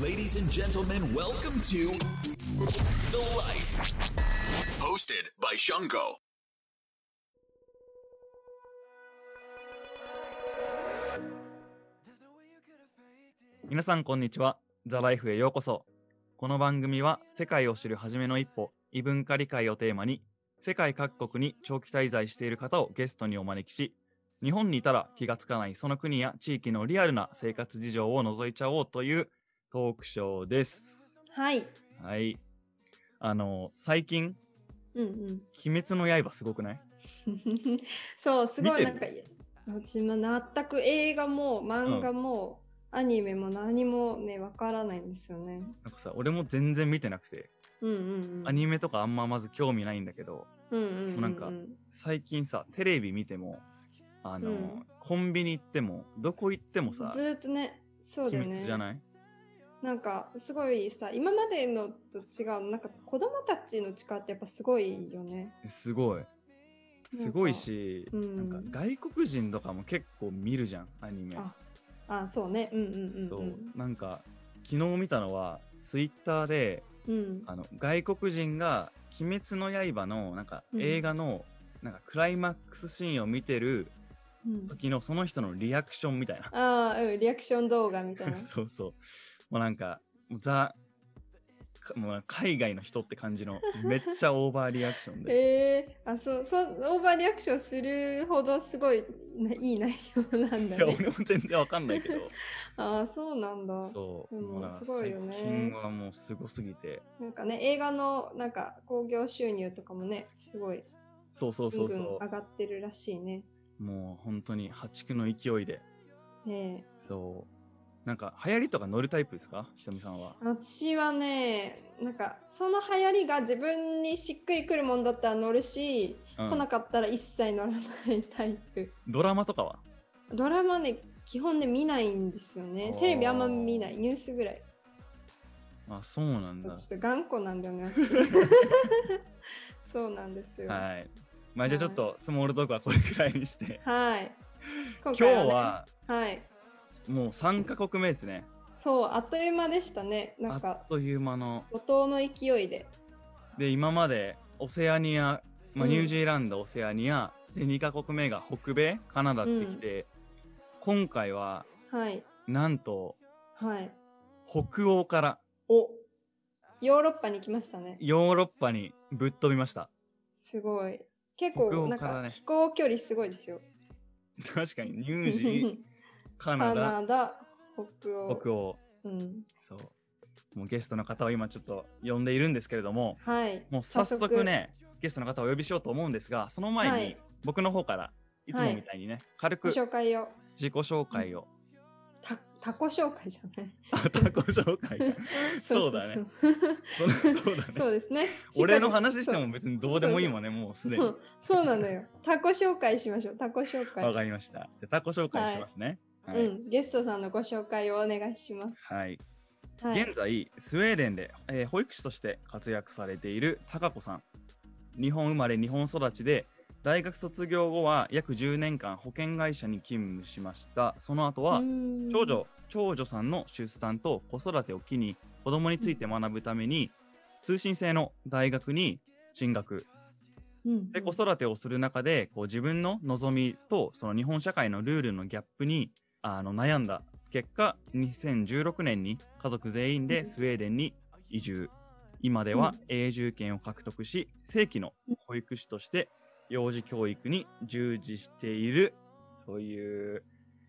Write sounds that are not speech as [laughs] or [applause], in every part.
Ladies and gentlemen, welcome to The Life. Hosted by Shungo. 皆さんこんにちは。ザ・ライフへようこそ。この番組は世界を知る初めの一歩、異文化理解をテーマに、世界各国に長期滞在している方をゲストにお招きし、日本にいたら気がつかないその国や地域のリアルな生活事情を覗いちゃおうというトークショーです。はい。はい。あの、最近、うん鬼滅の刃すごくない？うん。そう、すごい見なんか、私も全く映画も漫画も、アニメも何もね、わからないんですよね。なんかさ、俺も全然見てなくて、うんうんうん。アニメとかあんままず興味ないんだけど、うんうんうんうなんか最近さテレビ見てもあの、うんコンビニ行ってもどこ行ってもさずーっとね、そうだよね。秘密じゃない？なんか、すごいさ、今までのと違う、なんか子供たちの力ってやっぱすごいよね。すごいすごいし、うんなんか外国人とかも結構見るじゃんアニメああ、そうね。うんうんうん、うん。そうなんか昨日見たのはツイッターでうん。あの外国人が「鬼滅の刃」のなんかうん映画の、なんかクライマックスシーンを見てるうん時のその人のリアクションみたいなああ、うん、リアクション動画みたいな。[laughs] そうそう。もうなんか、ザ、かもう海外の人って感じの、めっちゃオーバーリアクションで。[laughs] えー、あそうそうオーバーリアクションするほどすごいないい内容なんだいや、ね。俺も全然わかんないけど、[laughs] ああそうなんだ。そう。でもすごいよね最近はもうすごすぎて、なんかね映画のなんか興行収入とかもねすごいそうそうそうそ上がってるらしいね。う。もう本当に破竹の勢いで、ねえそう。なんか流行りとか乗るタイプですか？ひとみさんは。私はねなんかその流行りが自分にしっくりくるもんだったら乗るし、うん来なかったら一切乗らないタイプ。ドラマとかは？ドラマね基本ね見ないんですよねテレビあんま見ないニュースぐらい。あ、そうなんだ。ちょっと頑固なんだよね。[laughs] 私そうなんですよ。はい。まあじゃあちょっとスモールトークはこれくらいにして、はい。[laughs] 今今日ははい。もう3カ国目ですね。そう、あっという間でしたね。なあんかっ、という間の怒涛の勢いで。で今までオセアニア、まあ、うんニュージーランド、オセアニアで2カ国目が北米カナダってきて、今回ははい。なんとはい。北欧からおヨーロッパに来ましたね。ヨーロッパにぶっ飛びましたすごい。結北構、なん欧からねか飛行距離すごいですよ。確かにニュージー [laughs] カナカダナダ、北欧。北欧うん。そうもうゲストの方を今ちょっと呼んでいるんですけれどもはい。もう早速ねゲストの方をお呼びしようと思うんですがその前に、はい僕の方からいつもみたいにね、軽ごく紹介を。自己紹介を、たタコ紹介じゃない。あ他己紹介か [laughs] そうだね [laughs] そうだねそうですね。俺の話しても別にどうでもいいもんね、もうすでに。そうなのよ。タコ紹介しましょう。タコ紹介。わかりました。じゃあタコ紹介しますね。はい。うん、ゲストさんのご紹介をお願いします。はい。はい、現在、スウェーデンで、えー保育士として活躍されている高子さん。日本生まれ、日本育ちで、大学卒業後は約10年間保険会社に勤務しました。その後は、長女、長女さんの出産と子育てを機に子供について学ぶために、通信制の大学に進学。うん、で子育てをする中でこう自分の望みとその日本社会のルールのギャップにあの悩んだ結果2016年に家族全員でスウェーデンに移住。今では永住権を獲得し正規の保育士として幼児教育に従事しているという、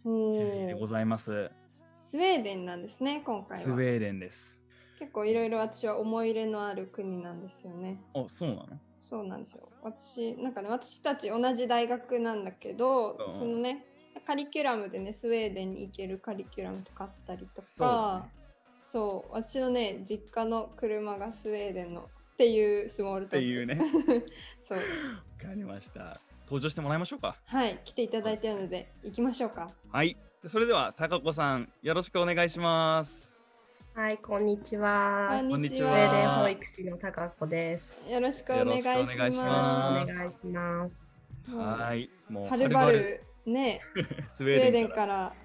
おえーーでございます。スウェーデンなんですね、今回は。スウェーデンです。結構いろいろ私は思い入れのある国なんですよね。あそうなの？そうなんですよ。私、なんかね、私たち同じ大学なんだけど、うん。そのね、カリキュラムでね、スウェーデンに行けるカリキュラムとかあったりとそうだか、そう,、私のね、実家の車がスウェーデンのっていうスモールトーク。っていうね [laughs] そう。わかりました登場してもらいましょうかはい、来ていただいているので、行きましょうか。はいそれでは高子さんよろしくお願いしますはい、こんにちは。こんにちスウはェーデン保育士の高子です。よろしくお願いします。よろしくお願いしよろしくますお願いします。はいもうはるばるね、[laughs] ススウウェーデデンからら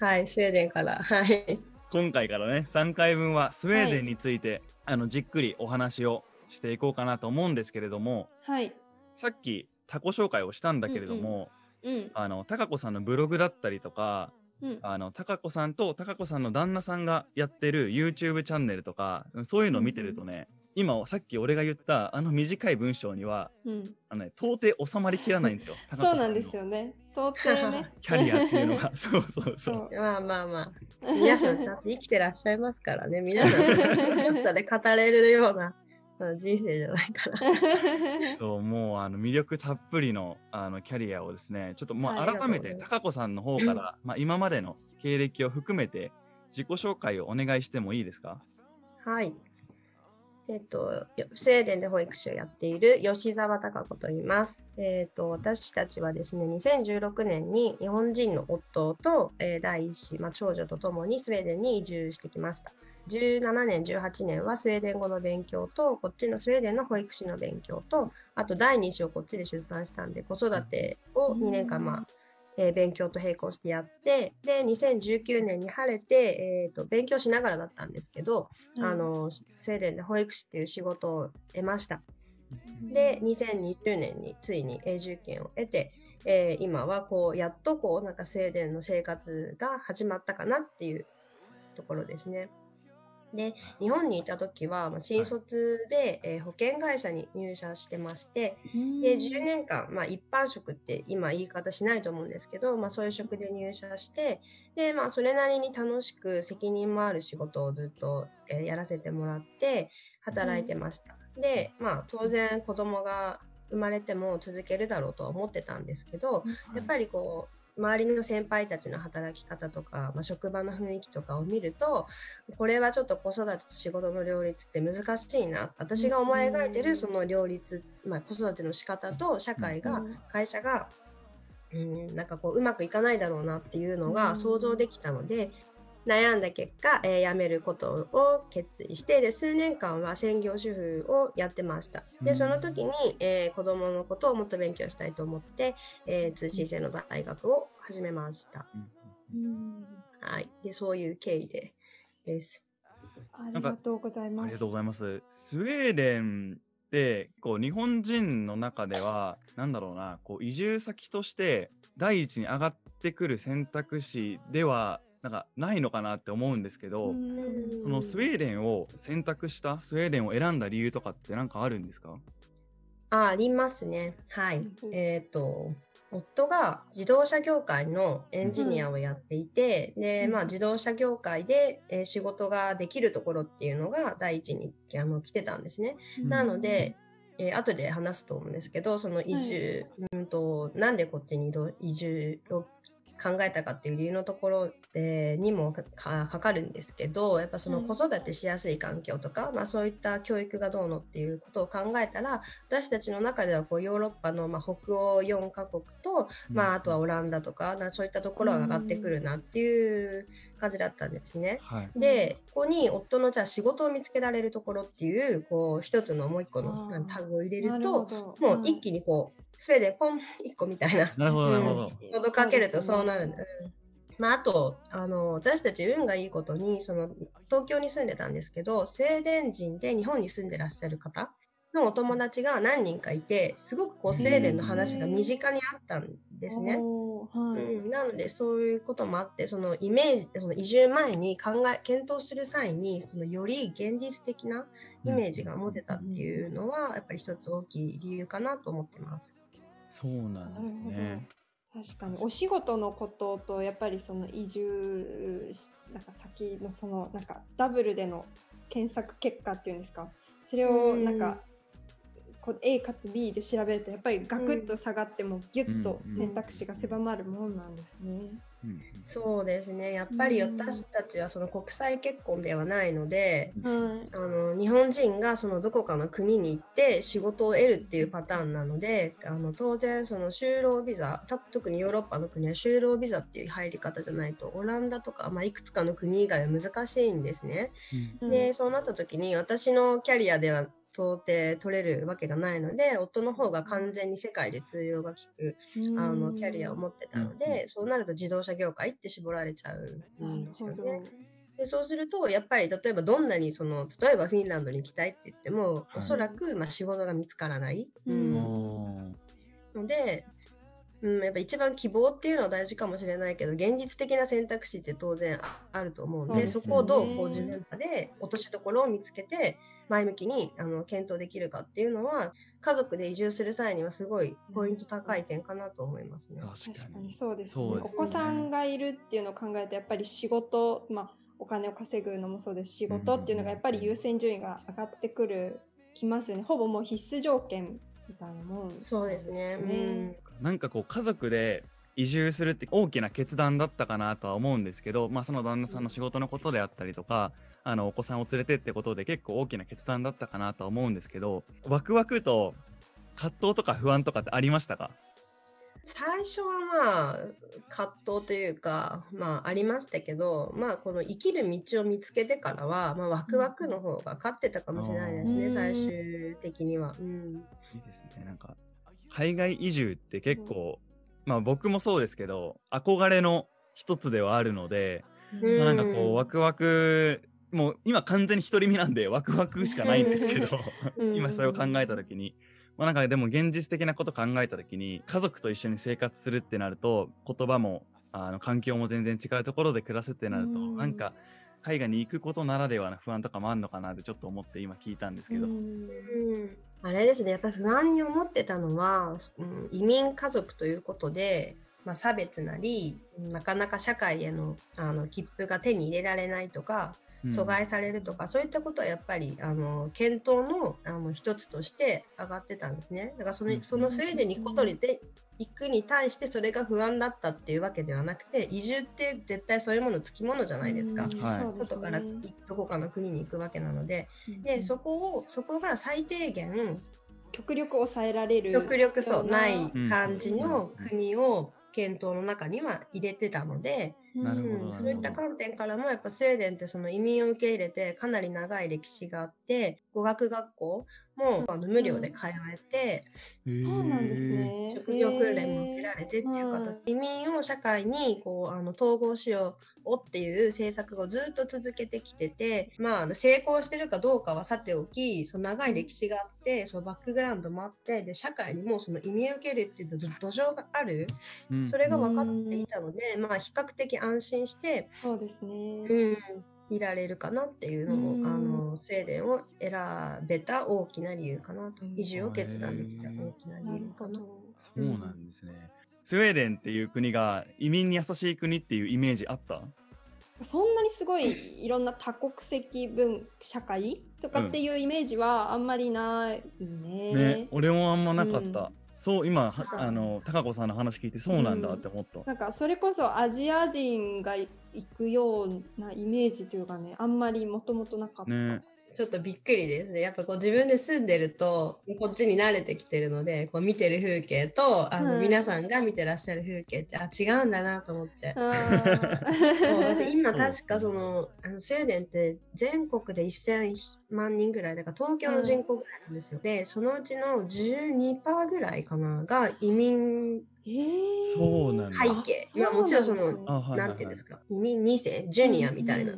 はい、スウェーデンから。はい。今回からね3回分はスウェーデンについて、あのじっくりお話をしていこうかなと思うんですけれどもはい。さっきタコ紹介をしたんだけれども、うん。あのタカ子さんのブログだったりとかうん。あの子さんとタカ子さんの旦那さんがやってる YouTube チャンネルとかそういうのを見てるとね、今さっき俺が言ったあの短い文章にはうん。あの、ね、到底収まりきらないんですよ。[laughs] そうなんですよね。到底ね。[laughs] キャリアっていうのが [laughs] そうそうそう。そう。まあまあまあ、皆さんちゃんと生きてらっしゃいますからね。皆さん、ちょっとで語れるようなうん人生じゃないかな。そうもうあの魅力たっぷりのあのキャリアをですねちょっともうはい改めてありがとうございますタカ子さんの方から、まあ、今までの経歴を含めて自己紹介をお願いしてもいいですか？はい。えっ、と、スウェーデンで保育士をやっている吉澤孝子と言います。えっ、と、私たちはですね、2016年に日本人の夫と、えー第一子、まあ、長女とともにスウェーデンに移住してきました。17年、18年はスウェーデン語の勉強と、こっちのスウェーデンの保育士の勉強と、あと第二子をこっちで出産したんで、子育てを2年間、まあ、えー勉強と並行してやって、で、2019年に晴れて、えーと、勉強しながらだったんですけど、あの、スウェーデンで保育士っていう仕事を得ました。で、2020年についに永住権を得て、えー今はこう、やっとこう、なんかスウェーデンの生活が始まったかなっていうところですね。で、日本にいた時は、まあ、新卒で、えー保険会社に入社してまして、で10年間、まあ、一般職って今言い方しないと思うんですけど、まあ、そういう職で入社してで、まあ、それなりに楽しく責任もある仕事をずっと、えーやらせてもらって働いてました。で、まあ、当然子供が生まれても続けるだろうとは思ってたんですけど、やっぱりこう周りの先輩たちの働き方とか、まあ、職場の雰囲気とかを見るとこれはちょっと子育てと仕事の両立って難しいな。私が思い描いてるその両立、まあ、子育ての仕方と社会が会社が、うん、なんかこううまくいかないだろうなっていうのが想像できたので、悩んだ結果、えー辞めることを決意してで数年間は専業主婦をやってました。でその時に、えー子供のことをもっと勉強したいと思って、えー通信制の大学を始めました。うん。はい。でそういう経緯でです。ありがとうございます。ありがとうございます。スウェーデンってこう日本人の中ではなんだろうなこう移住先として第一に上がってくる選択肢ではなんかないのかなって思うんですけど、うん。そのスウェーデンを選択したスウェーデンを選んだ理由とかって何かあるんですか？あありますね。はい、うん。えっ、と夫が自動車業界のエンジニアをやっていて、で、まあ、自動車業界で、えー仕事ができるところっていうのが第一にあの来てたんですね。なので、えー後で話すと思うんですけどその移住、うんとなんでこっちに移住を考えたかっていう理由のところ、えーにもかかるんですけどやっぱそのうん。子育てしやすい環境とか、まあ、そういった教育がどうのっていうことを考えたら私たちの中ではこうヨーロッパの、まあ、北欧4カ国と、まあ、あとはオランダとかなそういったところが上がってくるなっていう感じだったんですね。はい。で、ここに夫のじゃあ仕事を見つけられるところっていう、こう、一つのもう一個のタグを入れなると、もう一気にこう、スウェーデンポン一個みたいな、なるほどなるほど。届かけるとそうなるんだ。うんまあ、あとあの私たち運がいいことにその東京に住んでたんですけどスウェーデン人で日本に住んでらっしゃる方のお友達が何人かいてすごくこうスウェーデンの話が身近にあったんですね。はいうん、なのでそういうこともあってそのイメージその移住前に考え検討する際にそのより現実的なイメージが持てたっていうのはやっぱり一つ大きい理由かなと思ってます。そうなんですね。確かに。お仕事のこととやっぱりその移住なんか先のそのなんかダブルでの検索結果っていうんですか？それをなんか、こう A かつ B で調べるとやっぱりガクッと下がってもギュッと選択肢が狭まるもんなんですね。うんそうですね。やっぱり私たちはその国際結婚ではないので、はい。あの日本人がそのどこかの国に行って仕事を得るっていうパターンなのであの当然その就労ビザた特にヨーロッパの国は就労ビザっていう入り方じゃないとオランダとか、まあ、いくつかの国以外は難しいんですね。うん。でそうなった時に私のキャリアでは到底取れるわけがないので夫の方が完全に世界で通用が利くあのキャリアを持ってたので、そうなると自動車業界って絞られちゃうんですよね。でそうするとやっぱり例えばどんなにその例えばフィンランドに行きたいって言っても、はい。おそらくまあ仕事が見つからない、うん。ので、うん、やっぱ一番希望っていうのは大事かもしれないけど現実的な選択肢って当然ああると思うんでそそこをどうこう自分らで落としどころを見つけて前向きにあの検討できるかっていうのは家族で移住する際にはすごいポイント高い点かなと思いますね。確かにに。そうですねですねお子さんがいるっていうのを考えるとやっぱり仕事、まあ、お金を稼ぐのもそうですし仕事っていうのがやっぱり優先順位が上がってくるきますよねほぼもう必須条件みたいなもんそうですね。うん。なんかこう家族で移住するって大きな決断だったかなとは思うんですけど、まあ、その旦那さんの仕事のことであったりとか、あのお子さんを連れてってことで結構大きな決断だったかなとは思うんですけどワクワクと葛藤とか不安とかってありましたか？最初はまあ葛藤というかまあありましたけどまあこの生きる道を見つけてからは、まあ、ワクワクの方が勝ってたかもしれないですね、うん。最終的には。うん。いいですね。なんか海外移住って結構、まあ僕もそうですけど憧れの一つではあるので、うん。まあなんかこうワクワクもう今完全に独り身なんでワクワクしかないんですけどうん。[laughs] 今それを考えた時に、まあ、なんかでも現実的なこと考えた時に家族と一緒に生活するってなると言葉もあの環境も全然違うところで暮らすってなると、うん。なんか海外に行くことならではの不安とかもあるのかなってちょっと思って今聞いたんですけど、あれですねやっぱり不安に思ってたのは、うん、移民家族ということで、まあ、差別なりなかなか社会へのあの切符が手に入れられないとかうん阻害されるとか、そういったことはやっぱりあの検討のあの一つとして上がってたんですね。だからその,、うん。そのスウェーデンに行くことにで行くに対してそれが不安だったっていうわけではなくて移住って絶対そういうものつきものじゃないですか。うん。はい。外からどこかの国に行くわけなので、うん。でそこをそこが最低限極力抑えられる極力そうよなない感じのうん。国を検討の中には入れてたので、そういった観点からもやっぱスウェーデンってその移民を受け入れてかなり長い歴史があって語学学校もあの無料で通えて、そうなんですね。職業訓練も受けられてっていう形、移民を社会にこうあの統合しようっていう政策をずっと続けてきてて、まあ、あの成功してるかどうかはさておきその長い歴史があってそのバックグラウンドもあってで社会にもその移民を受けるっていう土土壌がある。うん。それが分かっていたので、まあ、比較的安心して、そうですね、うん、いられるかなっていうのも、うんあのスウェーデンを選べた大きな理由かなとうん移住を決断できた大きな理由かな。そうなんですね。スウェーデンっていう国が移民に優しい国っていうイメージあった？そんなにすごいいろんな多国籍文社会とかっていうイメージはあんまりないね。ね、俺もあんまなかった。うんそう今あの高子さんの話聞いてそうなんだって思った。なんかそれこそアジア人が行くようなイメージというかねあんまりもともとなかった。ね、ちょっとびっくりですね。やっぱこう自分で住んでるとこっちに慣れてきてるのでこう見てる風景とあの、うん皆さんが見てらっしゃる風景ってあ違うんだなと思って。[laughs] 今確かそのあのスウェーデンって全国で1000万人ぐらいだから東京の人口ぐらいなんですよ。でそのうちの12%ぐらいかなが移民えー。そうなんだ。背景。まあもちろんそのあはいはいはい。なんていうんですか？移民2世ジュニアみたいな。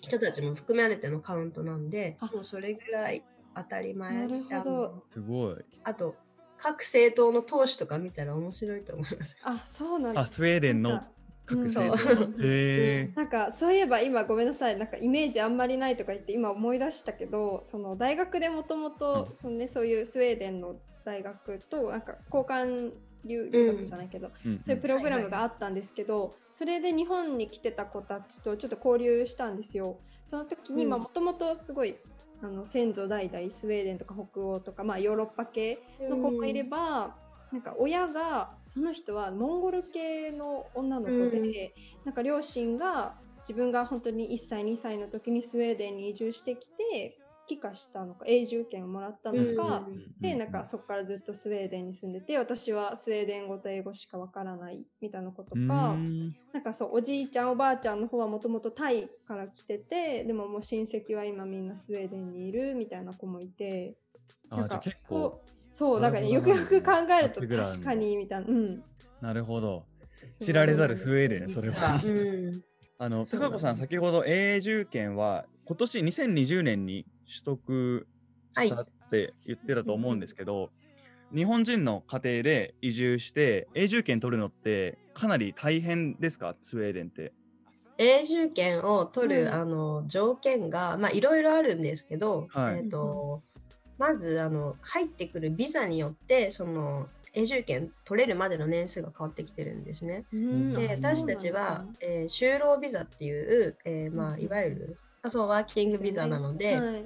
人たちも含まれてのカウントなんであ。もうそれぐらい当たり前なるほど。あのすごい。あと各政党の党首とか見たら面白いと思います。あそうなんだあ、スウェーデンのそう。へえ。[laughs] なんかそういえば今ごめんなさい。なんかイメージあんまりないとか言って今思い出したけどその大学でもともとうん。そのねそういうスウェーデンの大学となんか交換留留学じゃないけど、うん。そういうプログラムがあったんですけど、それで日本に来てた子たちとちょっと交流したんですよ。その時にうん。もともとすごいあの先祖代々スウェーデンとか北欧とか、まあ、ヨーロッパ系の子もいれば、なんか親がその人はモンゴル系の女の子で、うんなんか両親が自分が本当に1歳2歳の時にスウェーデンに移住してきて帰化したのか永住権をもらったのか、うんでなんかそこからずっとスウェーデンに住んでて私はスウェーデン語と英語しかわからないみたいなことうか、んなんかそうおじいちゃんおばあちゃんの方はもともとタイから来ててでももう親戚は今みんなスウェーデンにいるみたいな子もいてなんか結構。そうなんかねよくなるほどよく考えると確かにみたいなうん。なるほど。知られざるスウェーデン、それは。うん。[laughs] あの、高子さん、先ほど永住権は今年2020年に取得したって言ってたと思うんですけど、日本人の家庭で移住して永住権取るのってかなり大変ですか？スウェーデンって。永住権を取る、うん。あの条件がまあいろいろあるんですけど、はい。えー、とまずあの入ってくるビザによってその永住権取れるまでの年数が変わってきてるんですね。うん。で私たちは、えー就労ビザっていう、えーまあ、うんいわゆるあそうワーキングビザなので、はい。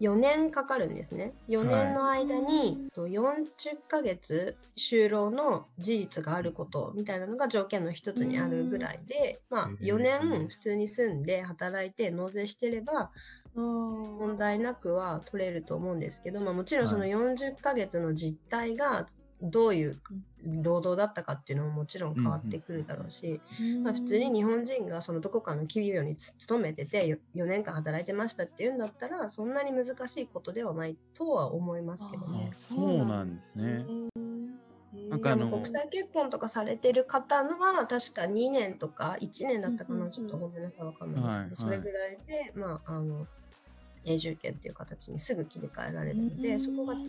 4年かかるんですね。4年の間に、と40ヶ月就労の事実があることみたいなのが条件の一つにあるぐらいで、まあへー4年普通に住んで働いて納税してれば問題なくは取れると思うんですけど、まあ、もちろんそのはい40ヶ月の実態がどういう労働だったかっていうのももちろん変わってくるだろうし、まあ、普通に日本人がそのどこかの企業につ勤めてて4年間働いてましたっていうんだったらそんなに難しいことではないとは思いますけどね。あ。そうなんですね。なんかあの国際結婚とかされてる方のは確か2年とか1年だったかな、うんうんうん。ちょっとごめんなさいわかんないですけど、はいはい。それぐらいでまああの永住権っていう形にすぐ切り替えられるので、うん。そこが違う。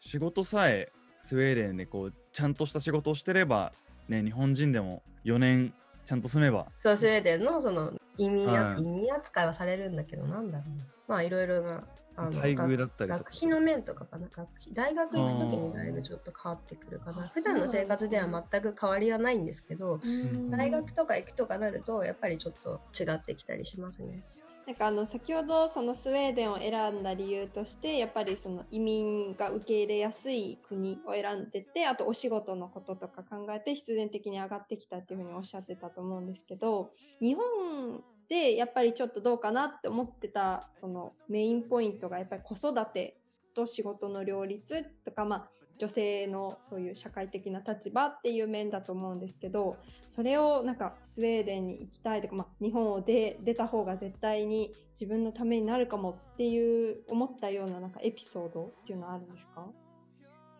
仕事さえスウェーデンでこうちゃんとした仕事をしてれば、ね、日本人でも4年ちゃんと住めば。そうスウェーデンのその移民や、はい。移民扱いはされるんだけどなんだろうな。まあいろいろなあの待遇だったり学費の面とかかな。学費大学行く時にだいぶちょっと変わってくるかな。普段の生活では全く変わりはないんですけどうん。大学とか行くとかなるとやっぱりちょっと違ってきたりしますね。なんかあの先ほどそのスウェーデンを選んだ理由としてやっぱりその移民が受け入れやすい国を選んでてあとお仕事のこととか考えて必然的に上がってきたっていうふうにおっしゃってたと思うんですけど日本でやっぱりちょっとどうかなって思ってたそのメインポイントがやっぱり子育てと仕事の両立とかまあ女性のそういう社会的な立場っていう面だと思うんですけどそれをなんかスウェーデンに行きたいとか、まあ、日本を出出た方が絶対に自分のためになるかもっていう思ったようななんかエピソードっていうのはあるんですか？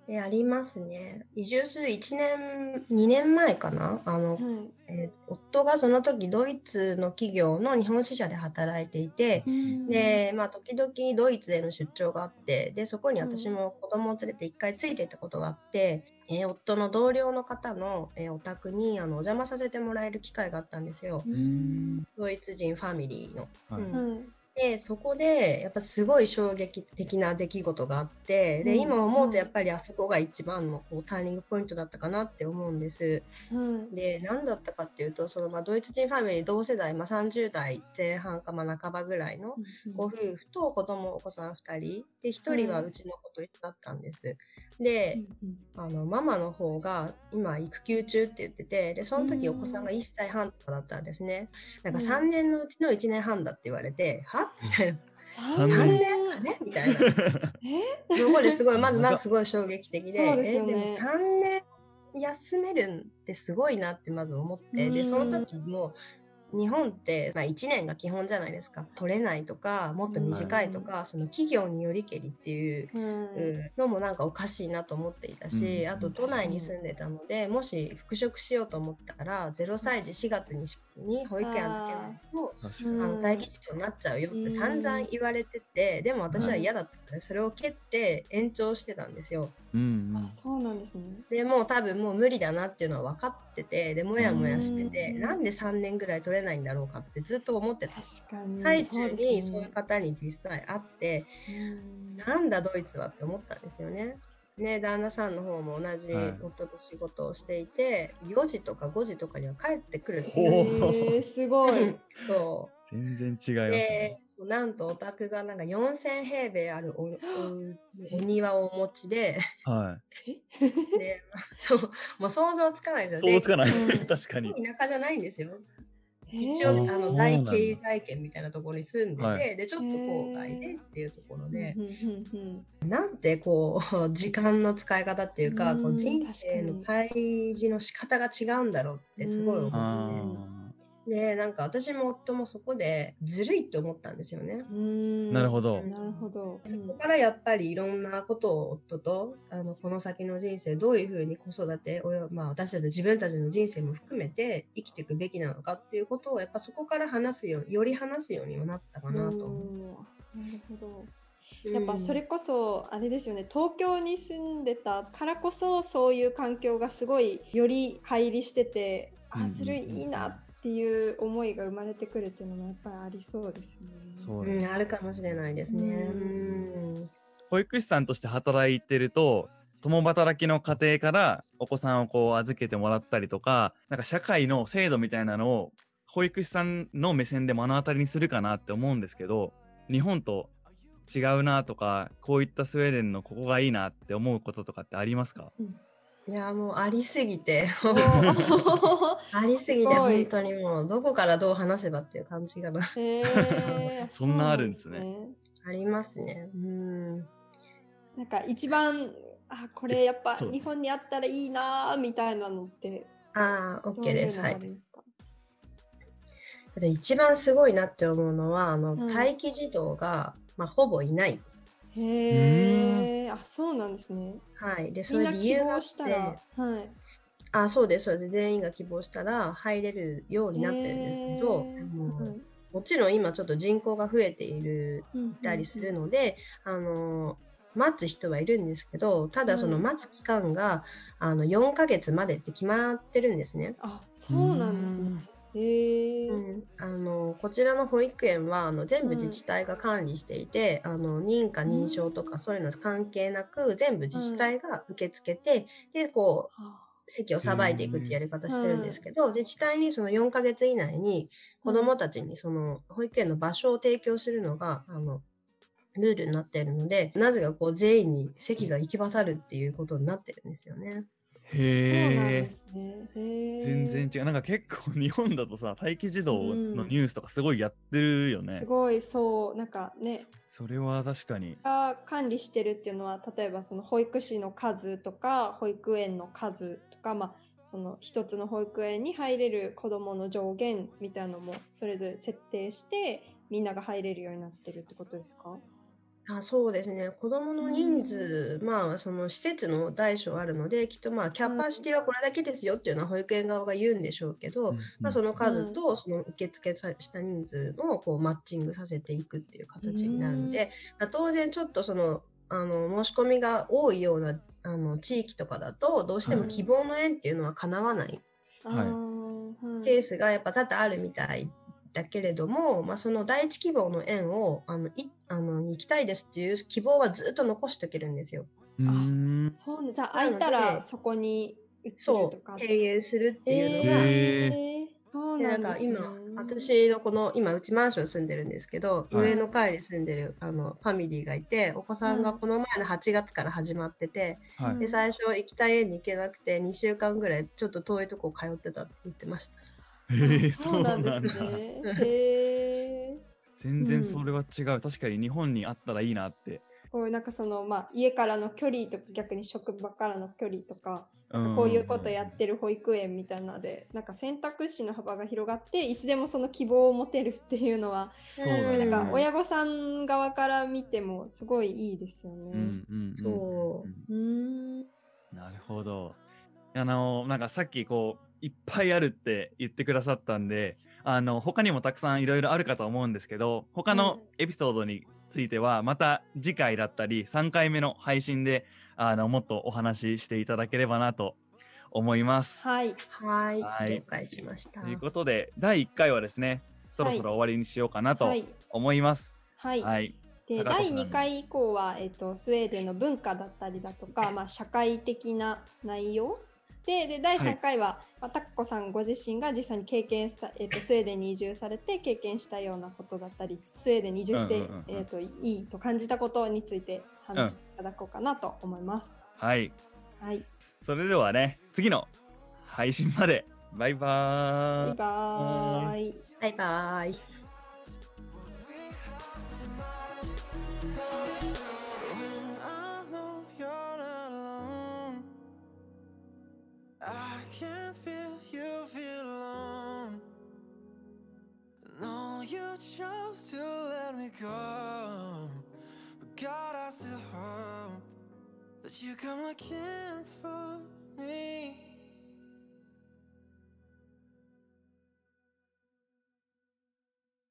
でありますね。移住する1年2年前かな？あの、はい。えー夫がその時ドイツの企業の日本支社で働いていて、で、まあ、時々ドイツへの出張があって、で、そこに私も子供を連れて一回ついていったことがあって、えー夫の同僚の方の、えーお宅にあのお邪魔させてもらえる機会があったんですよ。うん。ドイツ人ファミリーの。はい。うん。はいで、そこでやっぱすごい衝撃的な出来事があって、で、うん。今思うとやっぱりあそこが一番のこうターニングポイントだったかなって思うんです。はいで何だったかっていうとその、まあ、ドイツ人ファミリー同世代、まあ、30代前半か、まあ、半ばぐらいのご夫婦と子供お子さん2人で1人はうちの子と一緒だったんです。であのママの方が今育休中って言っててでその時お子さんが1歳半とかだったんですね。なんかうん。3年のうちの1年半だって言われて、は？みたいな。3 3年年ね？みたいな。え？そこですごいまずまずすごい衝撃的ででね。えでも3年休めるんってすごいなってまず思ってでうん。その時も日本って、まあ、1年が基本じゃないですか。取れないとかもっと短いとか、その企業によりけりっていうはいのもなんかおかしいなと思っていたし、うん。あと都内に住んでたのでもし復職しようと思ったら0歳児4月にしに保育園預けないとあの待機児童になっちゃうよって散々言われてて、でも私は嫌だったからそれを蹴って延長してたんですよ。うんあそうなんですね。でもう多分もう無理だなっていうのは分かっててでもやもやしてて、うん。なんで3年ぐらい取れないんだろうかってずっと思ってた。確かに。最中にそうういう方に実際会って、うん。なんだドイツはって思ったんですよね。ね、旦那さんの方も同じはい。夫と仕事をしていて、4時とか5時とかには帰ってくる。んですほよ。えー、すごい。[laughs] そう全然違いますでね。なんとお宅がなんか4000平米あるおお [gasps] お庭をお持ちで。はで、ま [laughs] あそうもう想像つかないですい。よ想像つかない。うん。[laughs] 確かに。田舎じゃないんですよ。一えー応あの大経済圏みたいなところに住んでて、はい。でちょっと郊外でっていうところで。う、んうんうんなんてこう [laughs] 時間の使い方っていうか、こううん人生の対峙の仕方が違うんだろうってすごい思って、あで、なんか私も夫もそこでずるいって思ったんですよね。なるほど。ど。なるほど。そこからやっぱりいろんなことを夫とあのこの先の人生どういうふうに子育てを、まあ、私たち自分たちの人生も含めて生きていくべきなのかっていうことをやっぱそこから話すようより話すようにはなったかなと思うんなるほど。う。やっぱそれこそあれですよね東京に住んでたからこそそういう環境がすごいより乖離しててあそれいいなっていう思いが生まれてくるっていうのもやっぱりありそうですよね。そうねうん、あるかもしれないですね。ううんん保育士さんとして働いてると共働きの家庭からお子さんをこう預けてもらったりとかなんか社会の制度みたいなのを保育士さんの目線で目の当たりにするかなって思うんですけど日本と違うなとかこういったスウェーデンのここがいいなって思うこととかってありますか？いやもうありすぎて [laughs] [laughs] ありすぎて本当にもうどこからどう話せばっていう感じがな。[laughs] そんなあるんですね。そうなんありますね。うん。なんか一番あこれやっぱ日本にあったらいいなーみたいなのってああ OK です。はい。一番すごいなって思うのはあの、うん。待機児童が、まあ、ほぼいない。へえあそうなんですね。はい、でそれ理由がしたらてはい。あそうですそうです。全員が希望したら入れるようになってるんですけど、うんもちろん今ちょっと人口が増えているうん。たりするので、あの待つ人はいるんですけどただそのうん待つ期間が、あの4ヶ月までって決まってるんですね。あそうなんですね。へえ。うん、あのこちらの保育園はあの全部うん。自治体が管理していて、あの認可認証とかそういうの関係なく全部自治体が受け付けて、でこうあ。席をさばいていくっていうやり方してるんですけど、自治体にその4ヶ月以内に子どもたちにその保育園の場所を提供するのがあのルールになっているのでなぜかこう全員に席が行き渡るっていうことになってるんですよね。へえね。全然違う。なんか結構日本だとさ待機児童のニュースとかすごいやってるよね。す、ごいそう。なんかね。それは確かに。が管理してるっていうのは例えばその保育士の数とか保育園の数とかまあその一つの保育園に入れる子どもの上限みたいなのもそれぞれ設定してみんなが入れるようになってるってことですか？あそうですね。子どもの人数、まあその施設の大小あるのできっとまあキャパシティはこれだけですよっていうのは保育園側が言うんでしょうけど、まあ、その数とその受付さした人数をこうマッチングさせていくっていう形になるので、まあ当然ちょっとそのあの申し込みが多いようなあの地域とかだとどうしても希望の園っていうのは叶わない。いーはい。ケースがやっぱ多々あるみたいだけれども、まあ、その第一希望の園をあのいあの行きたいですっていう希望はずっと残しておけるんですよ。うーん。そうね。じゃあなので空いたらそこに移るそとか。う経営するっていうのが、へへー。そうでなんか今私のこの今うちマンション住んでるんですけど、はい。上の階に住んでるあのファミリーがいてお子さんがこの前の8月から始まってて、はい。で最初行きたい園に行けなくて2週間ぐらいちょっと遠いとこ通ってたって言ってました。そうなんですね。へえ。全然それは違う、確かに日本にあったらいいなって、こういうなんかそのまあ家からの距離とか逆に職場からの距離とか、うんこういうことやってる保育園みたいなので、なんか選択肢の幅が広がっていつでもその希望を持てるっていうのは、そうだねなんか親御さん側から見てもすごいいいですよね。なるほど。あのなんかさっきこういっぱいあるって言ってくださったんであの他にもたくさんいろいろあるかと思うんですけど他のエピソードについてはまた次回だったり3回目の配信であのもっとお話ししていただければなと思います。はい。はい、はい了解しました。ということで第1回はですねそろそろ終わりにしようかなとはい。思います。はい。はい、で高子さん第2回以降は、えっとスウェーデンの文化だったりだとか、[laughs] まあ、社会的な内容でで第3回は、まあ、タッコさんご自身が実際に経験した、えっとスウェーデンに移住されて経験したようなことだったりスウェーデンに移住して、えっといいと感じたことについて話していただこうかなと思います。はい、はい、それではね次の配信までバイバーイ。バイバーイ。バイバイ。Chose to let me go. But God, I still hope that you come looking for me.